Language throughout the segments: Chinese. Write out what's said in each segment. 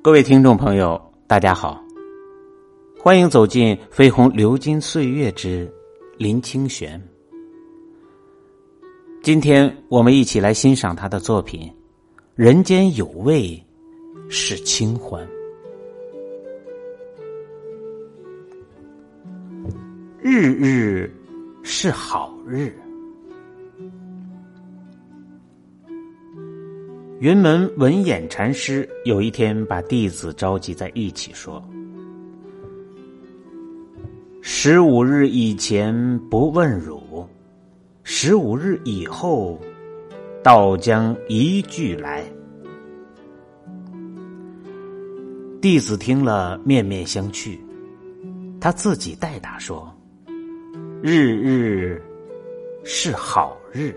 各位听众朋友，大家好，欢迎走进《飞鸿流金岁月之林清玄》。今天我们一起来欣赏他的作品《人间有味是清欢》。日日是好日。云门文偃禅师有一天把弟子召集在一起说：“十五日以前不问汝，十五日以后，道将一句来。”弟子听了面面相觑，他自己代答说：“日日是好日。”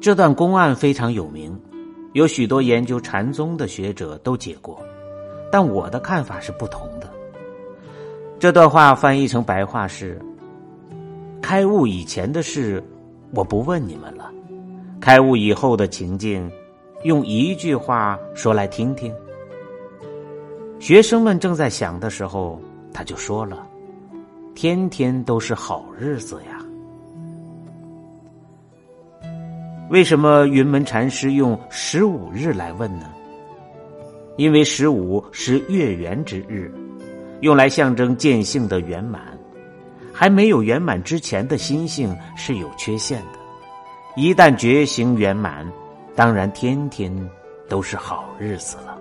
这段公案非常有名，有许多研究禅宗的学者都解过，但我的看法是不同的。这段话翻译成白话是：开悟以前的事，我不问你们了；开悟以后的情境，用一句话说来听听。学生们正在想的时候，他就说了：“天天都是好日子呀。”为什么云门禅师用十五日来问呢？因为十五是月圆之日，用来象征见性的圆满。还没有圆满之前的心性是有缺陷的，一旦觉醒圆满，当然天天都是好日子了。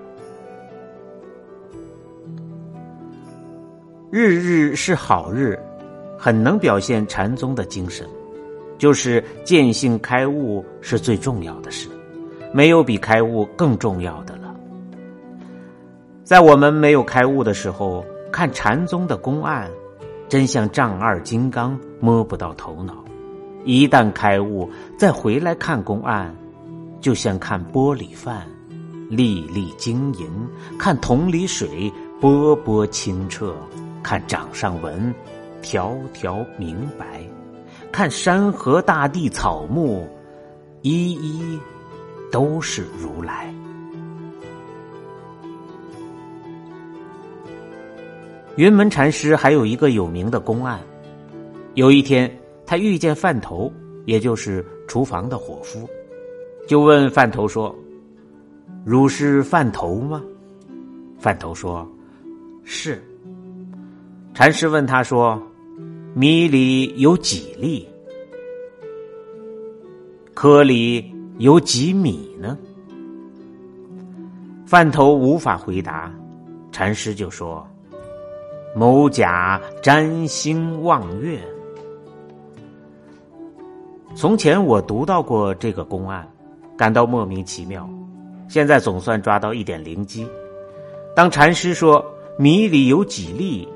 日日是好日，很能表现禅宗的精神。就是见性开悟是最重要的事，没有比开悟更重要的了。在我们没有开悟的时候，看禅宗的公案，真像丈二金刚，摸不到头脑；一旦开悟，再回来看公案，就像看玻璃饭，粒粒晶莹；看桶里水，波波清澈；看掌上纹，条条明白。看山河大地草木，一一都是如来。云门禅师还有一个有名的公案。有一天，他遇见饭头，也就是厨房的伙夫，就问饭头说：“汝是饭头吗？”饭头说：“是。”禅师问他说。米里有几粒？颗里有几米呢？饭头无法回答，禅师就说：“某甲占星望月。”从前我读到过这个公案，感到莫名其妙。现在总算抓到一点灵机。当禅师说米里有几粒？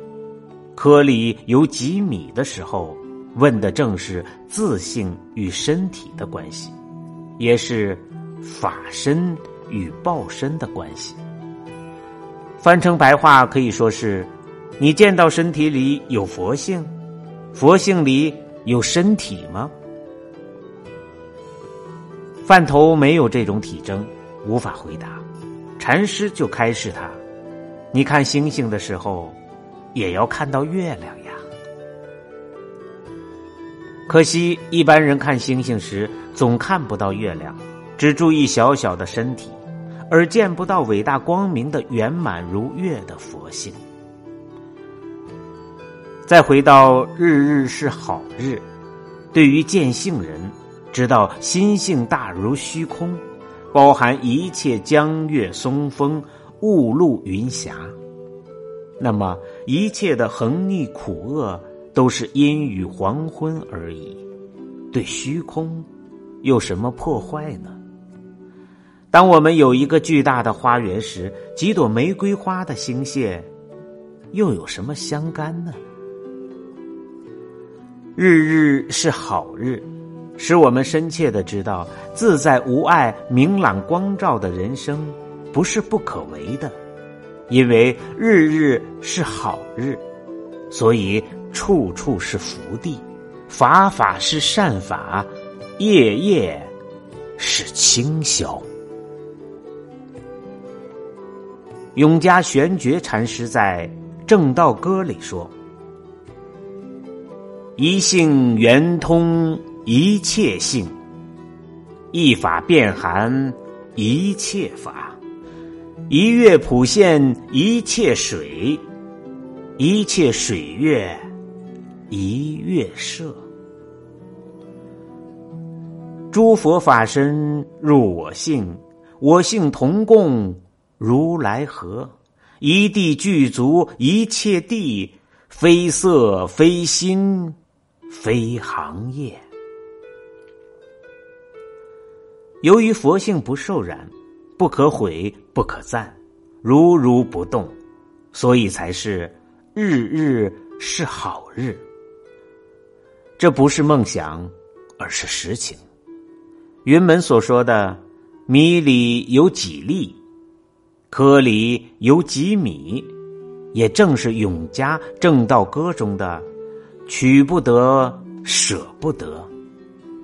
颗粒有几米的时候，问的正是自性与身体的关系，也是法身与报身的关系。翻成白话可以说是：你见到身体里有佛性，佛性里有身体吗？饭头没有这种体征，无法回答。禅师就开示他：你看星星的时候。也要看到月亮呀！可惜一般人看星星时总看不到月亮，只注意小小的身体，而见不到伟大光明的圆满如月的佛性。再回到日日是好日，对于见性人，知道心性大如虚空，包含一切江月松风、雾露云霞。那么，一切的横逆苦厄都是阴雨黄昏而已，对虚空有什么破坏呢？当我们有一个巨大的花园时，几朵玫瑰花的星屑，又有什么相干呢？日日是好日，使我们深切的知道，自在无碍、明朗光照的人生，不是不可为的。因为日日是好日所以处处是福地法法是善法夜夜是清宵永嘉玄觉禅师在正道歌里说一性圆通一切性一法遍含一切法。一月普现一切水，一切水月一月色。诸佛法身入我性，我性同共。”如来河，一地具足一切地，非色非心，非行业。由于佛性不受染，不可毁，不可赞，如如不动，所以才是日日是好日。这不是梦想，而是实情。云门所说的“米里有几粒”。颗里有几米，也正是永嘉正道歌中的“取不得，舍不得，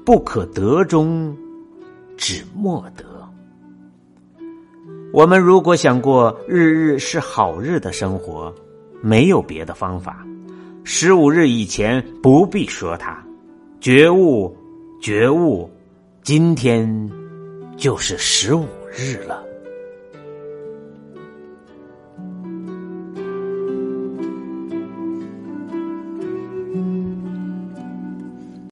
不可得中，只莫得”。我们如果想过日日是好日的生活，没有别的方法。十五日以前不必说它，觉悟，觉悟，今天就是十五日了。